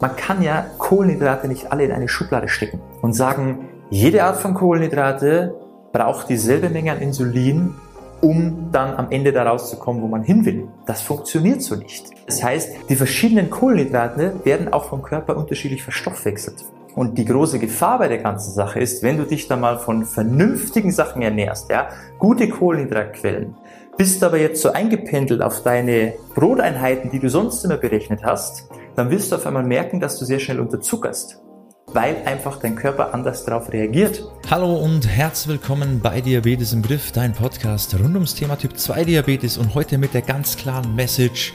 Man kann ja Kohlenhydrate nicht alle in eine Schublade stecken und sagen, jede Art von Kohlenhydrate braucht dieselbe Menge an Insulin, um dann am Ende da rauszukommen, wo man hin will. Das funktioniert so nicht. Das heißt, die verschiedenen Kohlenhydrate werden auch vom Körper unterschiedlich verstoffwechselt. Und die große Gefahr bei der ganzen Sache ist, wenn du dich da mal von vernünftigen Sachen ernährst, ja, gute Kohlenhydratquellen, bist aber jetzt so eingependelt auf deine Broteinheiten, die du sonst immer berechnet hast, dann wirst du auf einmal merken, dass du sehr schnell unterzuckerst weil einfach dein Körper anders darauf reagiert. Hallo und herzlich willkommen bei Diabetes im Griff, dein Podcast rund ums Thema Typ 2 Diabetes und heute mit der ganz klaren Message,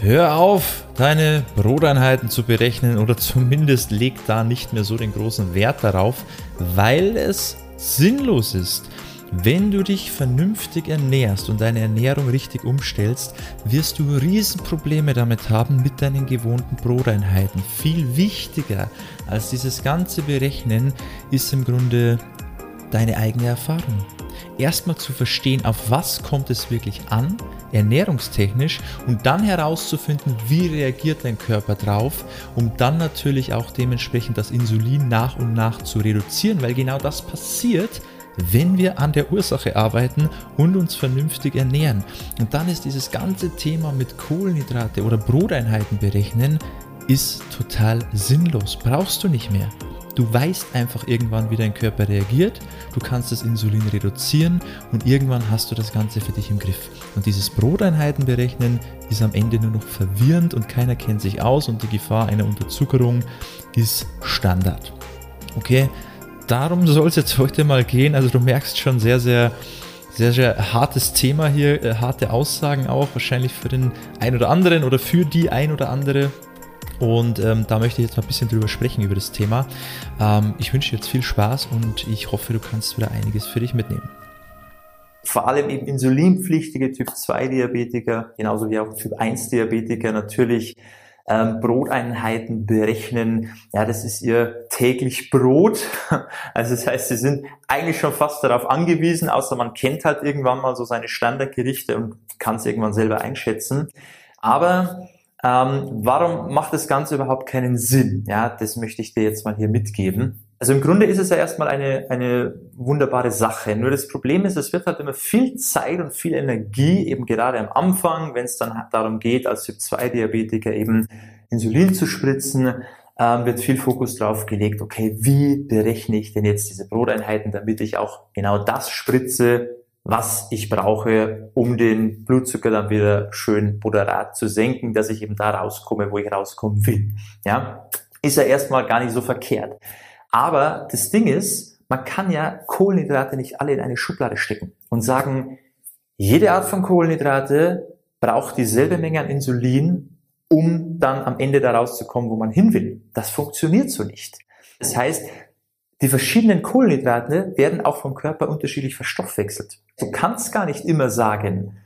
hör auf, deine Broteinheiten zu berechnen oder zumindest leg da nicht mehr so den großen Wert darauf, weil es sinnlos ist. Wenn du dich vernünftig ernährst und deine Ernährung richtig umstellst, wirst du Riesenprobleme damit haben mit deinen gewohnten Broteinheiten. Viel wichtiger als dieses ganze Berechnen ist im Grunde deine eigene Erfahrung. Erstmal zu verstehen, auf was kommt es wirklich an, ernährungstechnisch, und dann herauszufinden, wie reagiert dein Körper drauf, um dann natürlich auch dementsprechend das Insulin nach und nach zu reduzieren, weil genau das passiert, wenn wir an der Ursache arbeiten und uns vernünftig ernähren. Und dann ist dieses ganze Thema mit Kohlenhydrate oder Broteinheiten berechnen, ist total sinnlos. Brauchst du nicht mehr. Du weißt einfach irgendwann, wie dein Körper reagiert, du kannst das Insulin reduzieren und irgendwann hast du das Ganze für dich im Griff. Und dieses Broteinheiten berechnen ist am Ende nur noch verwirrend und keiner kennt sich aus und die Gefahr einer Unterzuckerung ist Standard. Okay, darum soll es jetzt heute mal gehen. Also du merkst schon sehr, sehr, sehr, sehr hartes Thema hier, äh, harte Aussagen auch, wahrscheinlich für den ein oder anderen oder für die ein oder andere. Und ähm, da möchte ich jetzt mal ein bisschen drüber sprechen, über das Thema. Ähm, ich wünsche dir jetzt viel Spaß und ich hoffe, du kannst wieder einiges für dich mitnehmen. Vor allem eben insulinpflichtige Typ 2 Diabetiker, genauso wie auch Typ 1 Diabetiker natürlich ähm, Broteinheiten berechnen. Ja, das ist ihr täglich Brot. Also das heißt, sie sind eigentlich schon fast darauf angewiesen, außer man kennt halt irgendwann mal so seine Standardgerichte und kann es irgendwann selber einschätzen. Aber ähm, warum macht das Ganze überhaupt keinen Sinn? Ja, das möchte ich dir jetzt mal hier mitgeben. Also im Grunde ist es ja erstmal eine, eine wunderbare Sache. Nur das Problem ist, es wird halt immer viel Zeit und viel Energie, eben gerade am Anfang, wenn es dann darum geht, als Typ-2-Diabetiker eben Insulin zu spritzen, ähm, wird viel Fokus drauf gelegt, okay, wie berechne ich denn jetzt diese Broteinheiten, damit ich auch genau das spritze, was ich brauche, um den Blutzucker dann wieder schön moderat zu senken, dass ich eben da rauskomme, wo ich rauskommen will. Ja, ist ja erstmal gar nicht so verkehrt. Aber das Ding ist, man kann ja Kohlenhydrate nicht alle in eine Schublade stecken und sagen, jede Art von Kohlenhydrate braucht dieselbe Menge an Insulin, um dann am Ende da rauszukommen, wo man hin will. Das funktioniert so nicht. Das heißt, die verschiedenen Kohlenhydrate werden auch vom Körper unterschiedlich verstoffwechselt. Du kannst gar nicht immer sagen,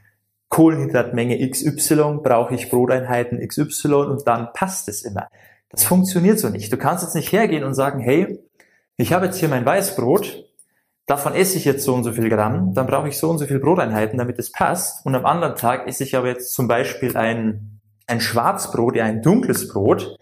Kohlenhydratmenge XY brauche ich Broteinheiten XY und dann passt es immer. Das funktioniert so nicht. Du kannst jetzt nicht hergehen und sagen, hey, ich habe jetzt hier mein Weißbrot, davon esse ich jetzt so und so viel Gramm, dann brauche ich so und so viel Broteinheiten, damit es passt. Und am anderen Tag esse ich aber jetzt zum Beispiel ein, ein Schwarzbrot, ja ein dunkles Brot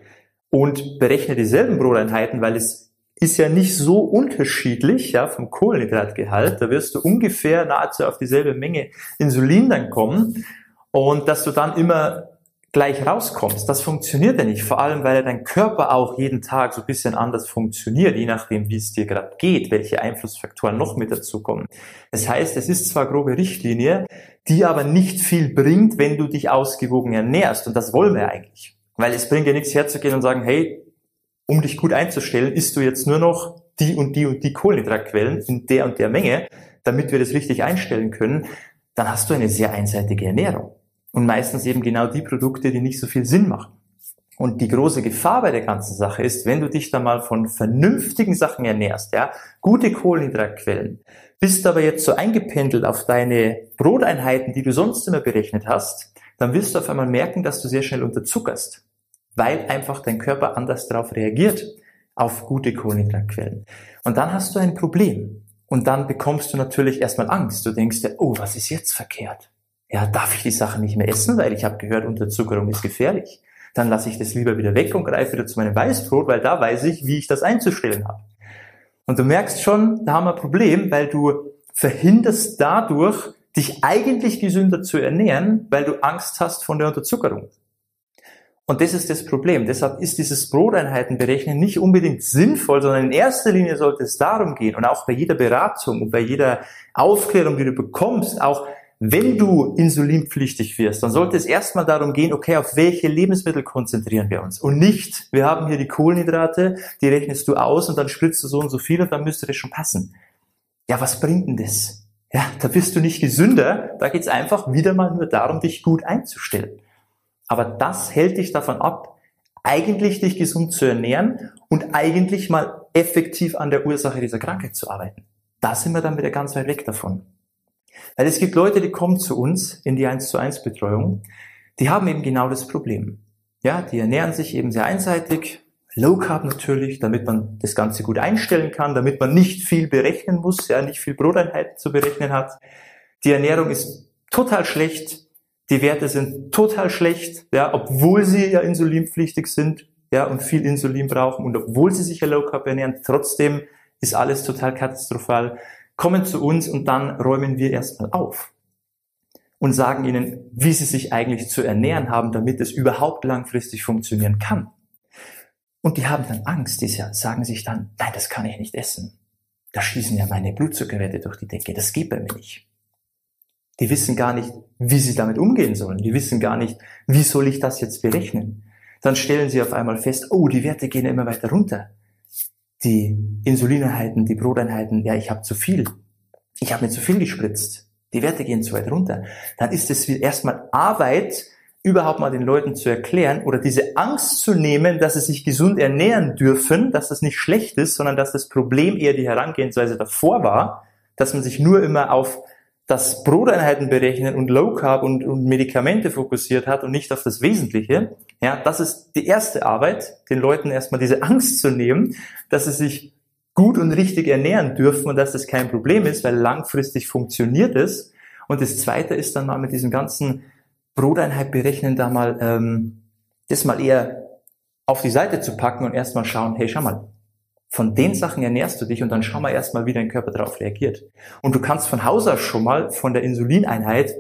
und berechne dieselben Broteinheiten, weil es ist ja nicht so unterschiedlich, ja, vom Kohlenhydratgehalt. Da wirst du ungefähr nahezu auf dieselbe Menge Insulin dann kommen. Und dass du dann immer gleich rauskommst. Das funktioniert ja nicht, vor allem weil ja dein Körper auch jeden Tag so ein bisschen anders funktioniert, je nachdem, wie es dir gerade geht, welche Einflussfaktoren noch mit dazukommen. Das heißt, es ist zwar grobe Richtlinie, die aber nicht viel bringt, wenn du dich ausgewogen ernährst. Und das wollen wir eigentlich. Weil es bringt dir nichts herzugehen und sagen, hey, um dich gut einzustellen, isst du jetzt nur noch die und die und die Kohlenhydratquellen in der und der Menge, damit wir das richtig einstellen können, dann hast du eine sehr einseitige Ernährung. Und meistens eben genau die Produkte, die nicht so viel Sinn machen. Und die große Gefahr bei der ganzen Sache ist, wenn du dich da mal von vernünftigen Sachen ernährst, ja, gute Kohlenhydratquellen, bist aber jetzt so eingependelt auf deine Broteinheiten, die du sonst immer berechnet hast, dann wirst du auf einmal merken, dass du sehr schnell unterzuckerst, weil einfach dein Körper anders darauf reagiert, auf gute Kohlenhydratquellen. Und dann hast du ein Problem. Und dann bekommst du natürlich erstmal Angst. Du denkst dir, oh, was ist jetzt verkehrt? Ja, darf ich die Sachen nicht mehr essen, weil ich habe gehört, Unterzuckerung ist gefährlich. Dann lasse ich das lieber wieder weg und greife wieder zu meinem Weißbrot, weil da weiß ich, wie ich das einzustellen habe. Und du merkst schon, da haben wir ein Problem, weil du verhinderst dadurch, dich eigentlich gesünder zu ernähren, weil du Angst hast von der Unterzuckerung. Und das ist das Problem. Deshalb ist dieses Broteinheitenberechnen nicht unbedingt sinnvoll, sondern in erster Linie sollte es darum gehen und auch bei jeder Beratung und bei jeder Aufklärung, die du bekommst, auch wenn du insulinpflichtig wirst, dann sollte es erstmal darum gehen, okay, auf welche Lebensmittel konzentrieren wir uns? Und nicht, wir haben hier die Kohlenhydrate, die rechnest du aus und dann spritzt du so und so viel und dann müsste das schon passen. Ja, was bringt denn das? Ja, da bist du nicht gesünder, da geht's einfach wieder mal nur darum, dich gut einzustellen. Aber das hält dich davon ab, eigentlich dich gesund zu ernähren und eigentlich mal effektiv an der Ursache dieser Krankheit zu arbeiten. Da sind wir dann wieder ganz weit weg davon. Weil es gibt Leute, die kommen zu uns in die 1 zu 1 Betreuung, die haben eben genau das Problem. Ja, die ernähren sich eben sehr einseitig, Low Carb natürlich, damit man das Ganze gut einstellen kann, damit man nicht viel berechnen muss, ja, nicht viel Broteinheiten zu berechnen hat. Die Ernährung ist total schlecht, die Werte sind total schlecht, ja, obwohl sie ja insulinpflichtig sind, ja, und viel Insulin brauchen und obwohl sie sich ja Low Carb ernähren, trotzdem ist alles total katastrophal. Kommen zu uns und dann räumen wir erstmal auf und sagen ihnen, wie sie sich eigentlich zu ernähren haben, damit es überhaupt langfristig funktionieren kann. Und die haben dann Angst, die sagen sich dann, nein, das kann ich nicht essen. Da schießen ja meine Blutzuckerwerte durch die Decke, das geht bei mir nicht. Die wissen gar nicht, wie sie damit umgehen sollen. Die wissen gar nicht, wie soll ich das jetzt berechnen. Dann stellen sie auf einmal fest, oh, die Werte gehen immer weiter runter. Die Insulineinheiten, die Broteinheiten, ja, ich habe zu viel. Ich habe mir zu viel gespritzt. Die Werte gehen zu weit runter. Dann ist es erstmal Arbeit, überhaupt mal den Leuten zu erklären oder diese Angst zu nehmen, dass sie sich gesund ernähren dürfen, dass das nicht schlecht ist, sondern dass das Problem eher die Herangehensweise davor war, dass man sich nur immer auf das Broteinheiten berechnen und Low Carb und, und Medikamente fokussiert hat und nicht auf das Wesentliche. Ja, das ist die erste Arbeit, den Leuten erstmal diese Angst zu nehmen, dass sie sich gut und richtig ernähren dürfen und dass das kein Problem ist, weil langfristig funktioniert es. Und das zweite ist dann mal mit diesem ganzen Broteinheit berechnen, da mal ähm, das mal eher auf die Seite zu packen und erstmal schauen, hey, schau mal, von den Sachen ernährst du dich und dann schau mal erstmal, wie dein Körper darauf reagiert. Und du kannst von Haus aus schon mal von der Insulineinheit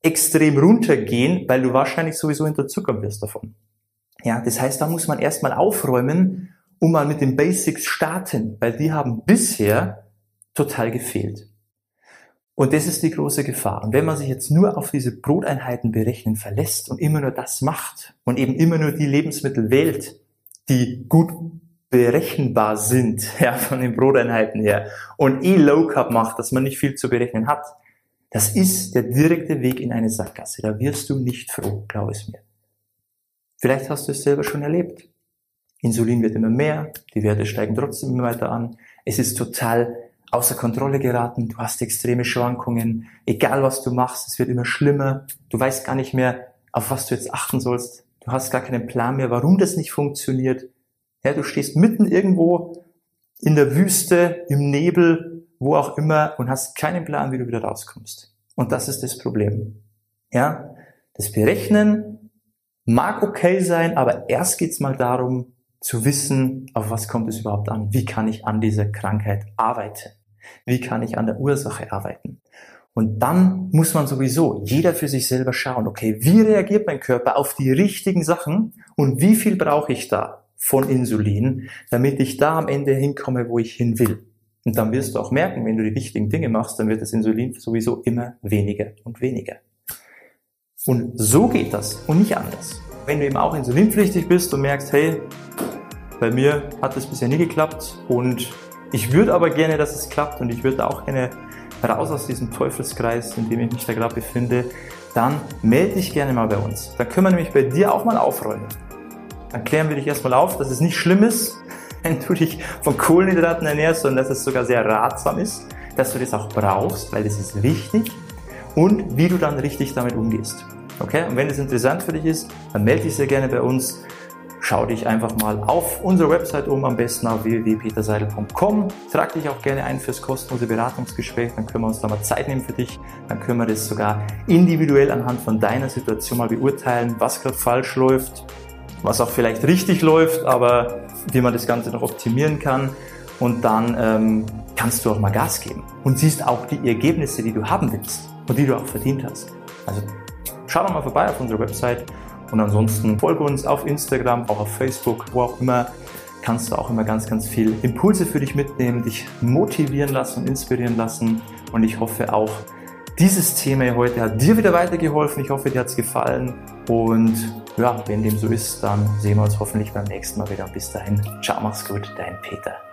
extrem runtergehen, weil du wahrscheinlich sowieso hinterzuckern wirst davon. Ja, das heißt, da muss man erstmal aufräumen, um mal mit den Basics starten, weil die haben bisher total gefehlt. Und das ist die große Gefahr. Und wenn man sich jetzt nur auf diese Broteinheiten berechnen verlässt und immer nur das macht und eben immer nur die Lebensmittel wählt, die gut berechenbar sind, ja, von den Broteinheiten her, und eh Low Carb macht, dass man nicht viel zu berechnen hat, das ist der direkte Weg in eine Sackgasse. Da wirst du nicht froh, glaub es mir. Vielleicht hast du es selber schon erlebt. Insulin wird immer mehr, die Werte steigen trotzdem immer weiter an. Es ist total außer Kontrolle geraten, du hast extreme Schwankungen, egal was du machst, es wird immer schlimmer, du weißt gar nicht mehr, auf was du jetzt achten sollst, du hast gar keinen Plan mehr, warum das nicht funktioniert, ja, du stehst mitten irgendwo in der Wüste, im Nebel, wo auch immer und hast keinen Plan, wie du wieder rauskommst. Und das ist das Problem. Ja, das Berechnen mag okay sein, aber erst geht's mal darum, zu wissen, auf was kommt es überhaupt an? Wie kann ich an dieser Krankheit arbeiten? Wie kann ich an der Ursache arbeiten? Und dann muss man sowieso jeder für sich selber schauen, okay, wie reagiert mein Körper auf die richtigen Sachen und wie viel brauche ich da? Von Insulin, damit ich da am Ende hinkomme, wo ich hin will. Und dann wirst du auch merken, wenn du die richtigen Dinge machst, dann wird das Insulin sowieso immer weniger und weniger. Und so geht das und nicht anders. Wenn du eben auch insulinpflichtig bist und merkst, hey, bei mir hat das bisher nie geklappt und ich würde aber gerne, dass es klappt und ich würde auch gerne raus aus diesem Teufelskreis, in dem ich mich da gerade befinde, dann melde dich gerne mal bei uns. Dann können wir nämlich bei dir auch mal aufräumen dann klären wir dich erstmal auf, dass es nicht schlimm ist, wenn du dich von Kohlenhydraten ernährst, sondern dass es sogar sehr ratsam ist, dass du das auch brauchst, weil das ist wichtig und wie du dann richtig damit umgehst. Okay? Und wenn es interessant für dich ist, dann melde dich sehr gerne bei uns. Schau dich einfach mal auf unsere Website um, am besten auf www.peterseidel.com. Trag dich auch gerne ein fürs kostenlose Beratungsgespräch, dann können wir uns da mal Zeit nehmen für dich. Dann können wir das sogar individuell anhand von deiner Situation mal beurteilen, was gerade falsch läuft, was auch vielleicht richtig läuft, aber wie man das Ganze noch optimieren kann. Und dann ähm, kannst du auch mal Gas geben und siehst auch die Ergebnisse, die du haben willst und die du auch verdient hast. Also schau doch mal vorbei auf unserer Website und ansonsten folge uns auf Instagram, auch auf Facebook, wo auch immer. Kannst du auch immer ganz, ganz viel Impulse für dich mitnehmen, dich motivieren lassen und inspirieren lassen. Und ich hoffe auch, dieses Thema heute hat dir wieder weitergeholfen. Ich hoffe, dir hat es gefallen. Und ja, wenn dem so ist, dann sehen wir uns hoffentlich beim nächsten Mal wieder. Bis dahin, ciao, mach's gut, dein Peter.